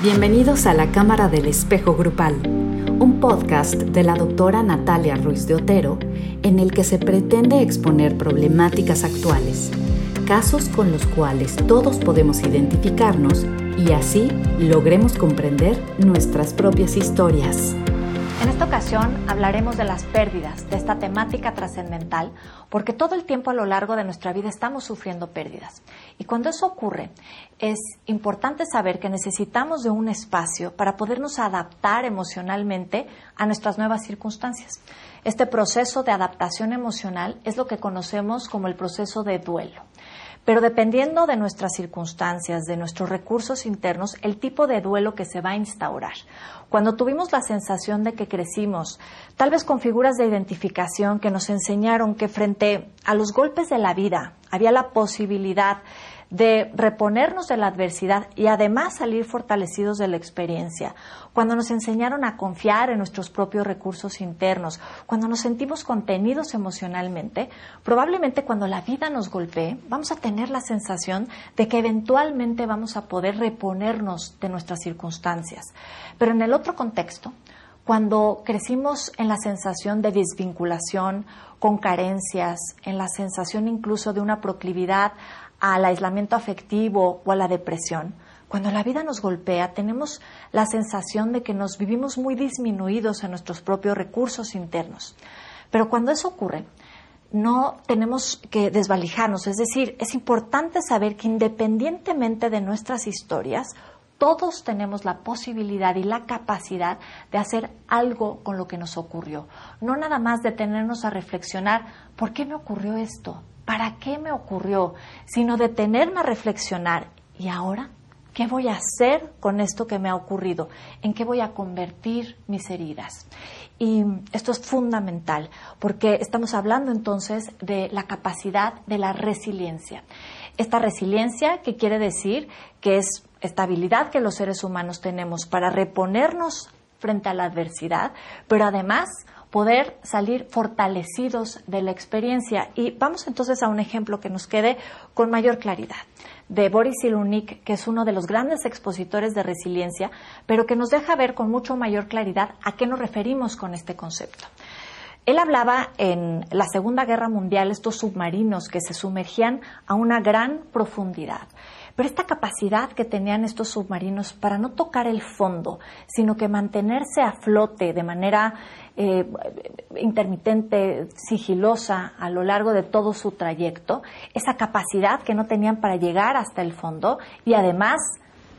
Bienvenidos a la Cámara del Espejo Grupal, un podcast de la doctora Natalia Ruiz de Otero en el que se pretende exponer problemáticas actuales, casos con los cuales todos podemos identificarnos y así logremos comprender nuestras propias historias. En esta ocasión hablaremos de las pérdidas, de esta temática trascendental, porque todo el tiempo a lo largo de nuestra vida estamos sufriendo pérdidas. Y cuando eso ocurre, es importante saber que necesitamos de un espacio para podernos adaptar emocionalmente a nuestras nuevas circunstancias. Este proceso de adaptación emocional es lo que conocemos como el proceso de duelo. Pero dependiendo de nuestras circunstancias, de nuestros recursos internos, el tipo de duelo que se va a instaurar. Cuando tuvimos la sensación de que crecimos, tal vez con figuras de identificación que nos enseñaron que frente a los golpes de la vida había la posibilidad de reponernos de la adversidad y además salir fortalecidos de la experiencia, cuando nos enseñaron a confiar en nuestros propios recursos internos, cuando nos sentimos contenidos emocionalmente, probablemente cuando la vida nos golpee, vamos a tener la sensación de que eventualmente vamos a poder reponernos de nuestras circunstancias. Pero en el otro contexto, cuando crecimos en la sensación de desvinculación, con carencias, en la sensación incluso de una proclividad al aislamiento afectivo o a la depresión, cuando la vida nos golpea, tenemos la sensación de que nos vivimos muy disminuidos en nuestros propios recursos internos. Pero cuando eso ocurre, no tenemos que desvalijarnos, es decir, es importante saber que independientemente de nuestras historias, todos tenemos la posibilidad y la capacidad de hacer algo con lo que nos ocurrió. No nada más detenernos a reflexionar, ¿por qué me ocurrió esto? ¿para qué me ocurrió? Sino detenerme a reflexionar, ¿y ahora? ¿Qué voy a hacer con esto que me ha ocurrido? ¿En qué voy a convertir mis heridas? Y esto es fundamental porque estamos hablando entonces de la capacidad de la resiliencia. Esta resiliencia, que quiere decir que es esta habilidad que los seres humanos tenemos para reponernos frente a la adversidad, pero además poder salir fortalecidos de la experiencia. Y vamos entonces a un ejemplo que nos quede con mayor claridad de Boris Cyrulnik, que es uno de los grandes expositores de resiliencia, pero que nos deja ver con mucho mayor claridad a qué nos referimos con este concepto. Él hablaba en la Segunda Guerra Mundial estos submarinos que se sumergían a una gran profundidad. Pero esta capacidad que tenían estos submarinos para no tocar el fondo, sino que mantenerse a flote de manera eh, intermitente, sigilosa a lo largo de todo su trayecto, esa capacidad que no tenían para llegar hasta el fondo y además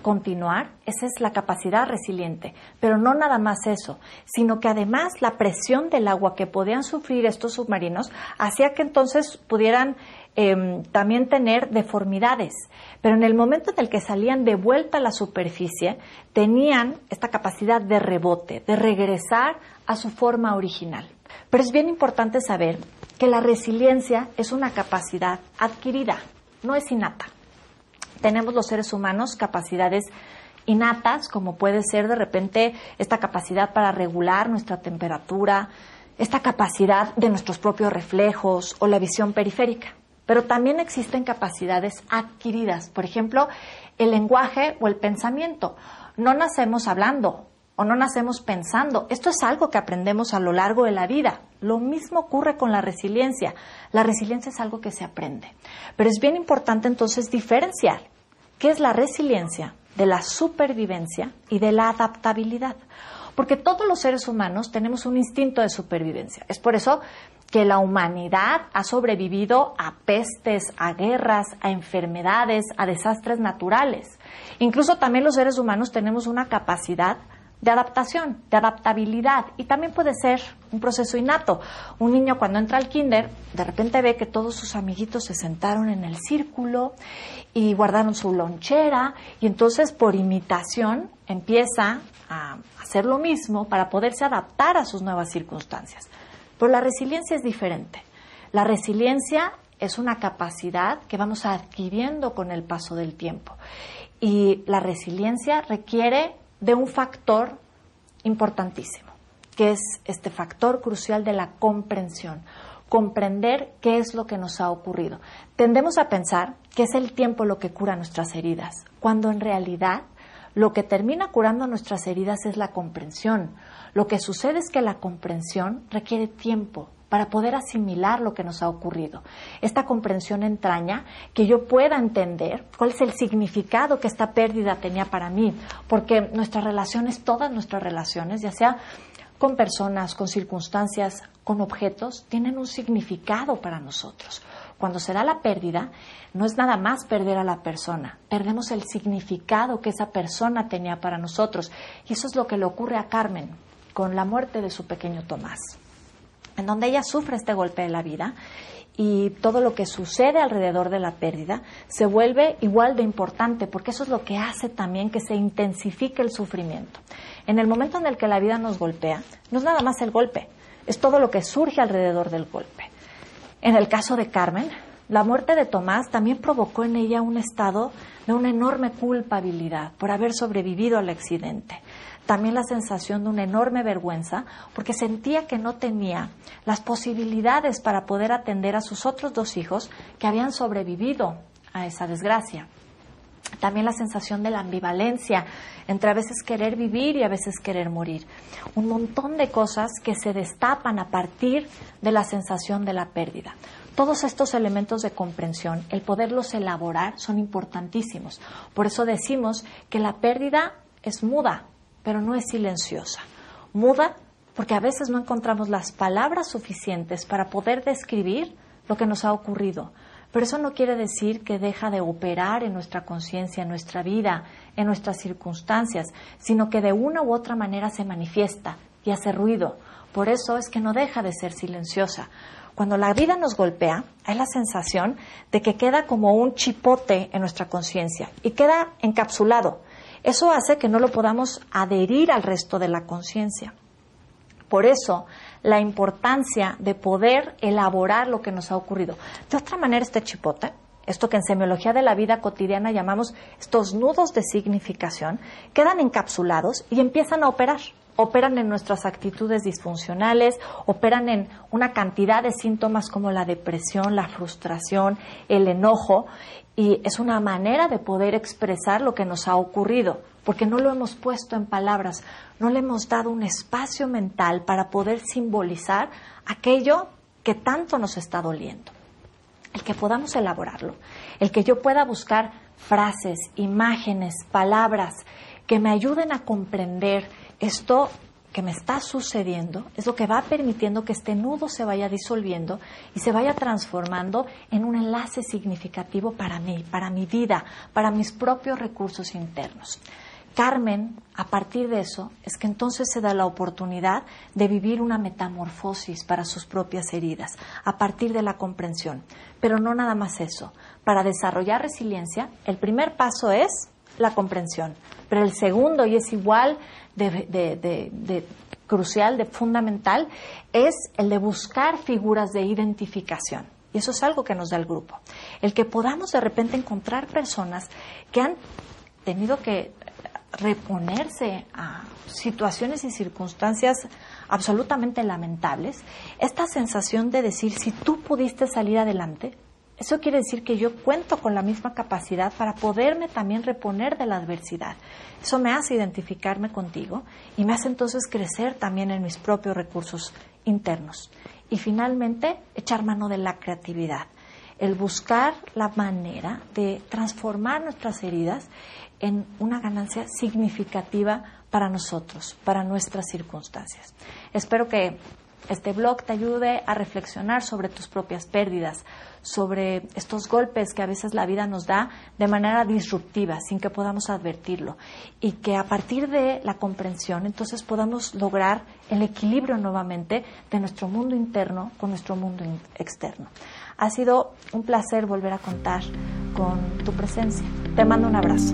continuar, esa es la capacidad resiliente. Pero no nada más eso, sino que además la presión del agua que podían sufrir estos submarinos hacía que entonces pudieran Em, también tener deformidades. Pero en el momento en el que salían de vuelta a la superficie, tenían esta capacidad de rebote, de regresar a su forma original. Pero es bien importante saber que la resiliencia es una capacidad adquirida, no es innata. Tenemos los seres humanos capacidades innatas, como puede ser de repente esta capacidad para regular nuestra temperatura, esta capacidad de nuestros propios reflejos o la visión periférica. Pero también existen capacidades adquiridas, por ejemplo, el lenguaje o el pensamiento. No nacemos hablando o no nacemos pensando. Esto es algo que aprendemos a lo largo de la vida. Lo mismo ocurre con la resiliencia. La resiliencia es algo que se aprende. Pero es bien importante entonces diferenciar qué es la resiliencia de la supervivencia y de la adaptabilidad. Porque todos los seres humanos tenemos un instinto de supervivencia. Es por eso que la humanidad ha sobrevivido a pestes, a guerras, a enfermedades, a desastres naturales. Incluso también los seres humanos tenemos una capacidad de adaptación, de adaptabilidad y también puede ser un proceso innato. Un niño cuando entra al kinder de repente ve que todos sus amiguitos se sentaron en el círculo y guardaron su lonchera y entonces por imitación empieza a hacer lo mismo para poderse adaptar a sus nuevas circunstancias. Pero la resiliencia es diferente. La resiliencia es una capacidad que vamos adquiriendo con el paso del tiempo. Y la resiliencia requiere de un factor importantísimo, que es este factor crucial de la comprensión. Comprender qué es lo que nos ha ocurrido. Tendemos a pensar que es el tiempo lo que cura nuestras heridas, cuando en realidad Lo que termina curando nuestras heridas es la comprensión. Lo que sucede es que la comprensión requiere tiempo, para poder asimilar lo que nos ha ocurrido. Esta comprensión entraña que yo pueda entender cuál es el significado que esta pérdida tenía para mí, porque nuestras relaciones, todas nuestras relaciones, ya sea con personas, con circunstancias, con objetos, tienen un significado para nosotros. Cuando se da la pérdida, no es nada más perder a la persona, perdemos el significado que esa persona tenía para nosotros. Y eso es lo que le ocurre a Carmen con la muerte de su pequeño Tomás, en donde ella sufre este golpe de la vida y todo lo que sucede alrededor de la pérdida se vuelve igual de importante, porque eso es lo que hace también que se intensifique el sufrimiento. En el momento en el que la vida nos golpea, no es nada más el golpe, es todo lo que surge alrededor del golpe. En el caso de Carmen, la muerte de Tomás también provocó en ella un estado de una enorme culpabilidad por haber sobrevivido al accidente también la sensación de una enorme vergüenza porque sentía que no tenía las posibilidades para poder atender a sus otros dos hijos que habían sobrevivido a esa desgracia. También la sensación de la ambivalencia entre a veces querer vivir y a veces querer morir. Un montón de cosas que se destapan a partir de la sensación de la pérdida. Todos estos elementos de comprensión, el poderlos elaborar, son importantísimos. Por eso decimos que la pérdida es muda, pero no es silenciosa. Muda porque a veces no encontramos las palabras suficientes para poder describir lo que nos ha ocurrido. Pero eso no quiere decir que deja de operar en nuestra conciencia, en nuestra vida, en nuestras circunstancias, sino que de una u otra manera se manifiesta y hace ruido. Por eso es que no deja de ser silenciosa. Cuando la vida nos golpea, hay la sensación de que queda como un chipote en nuestra conciencia y queda encapsulado. Eso hace que no lo podamos adherir al resto de la conciencia. Por eso, la importancia de poder elaborar lo que nos ha ocurrido. De otra manera, este chipote, esto que en semiología de la vida cotidiana llamamos estos nudos de significación, quedan encapsulados y empiezan a operar. Operan en nuestras actitudes disfuncionales, operan en una cantidad de síntomas como la depresión, la frustración, el enojo, y es una manera de poder expresar lo que nos ha ocurrido, porque no lo hemos puesto en palabras, no le hemos dado un espacio mental para poder simbolizar aquello que tanto nos está doliendo. El que podamos elaborarlo, el que yo pueda buscar frases, imágenes, palabras que me ayuden a comprender esto que me está sucediendo es lo que va permitiendo que este nudo se vaya disolviendo y se vaya transformando en un enlace significativo para mí, para mi vida, para mis propios recursos internos. Carmen, a partir de eso, es que entonces se da la oportunidad de vivir una metamorfosis para sus propias heridas, a partir de la comprensión. Pero no nada más eso. Para desarrollar resiliencia, el primer paso es la comprensión, pero el segundo, y es igual de, crucial, de fundamental, es el de buscar figuras de identificación. Y eso es algo que nos da el grupo. El que podamos de repente encontrar personas que han tenido que reponerse a situaciones y circunstancias absolutamente lamentables, esta sensación de decir, si tú pudiste salir adelante, eso quiere decir que yo cuento con la misma capacidad para poderme también reponer de la adversidad. Eso me hace identificarme contigo y me hace entonces crecer también en mis propios recursos internos. Y finalmente, echar mano de la creatividad, el buscar la manera de transformar nuestras heridas en una ganancia significativa para nosotros, para nuestras circunstancias. Espero que este blog te ayude a reflexionar sobre tus propias pérdidas, sobre estos golpes que a veces la vida nos da de manera disruptiva, sin que podamos advertirlo, y que a partir de la comprensión entonces podamos lograr el equilibrio nuevamente de nuestro mundo interno con nuestro mundo externo. Ha sido un placer volver a contar con tu presencia. Te mando un abrazo.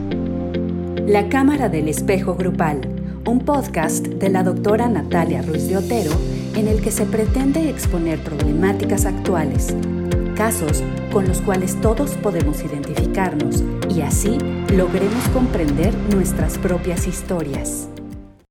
La Cámara del Espejo Grupal, un podcast de la doctora Natalia Ruiz de Otero en el que se pretende exponer problemáticas actuales, casos con los cuales todos podemos identificarnos y así logremos comprender nuestras propias historias.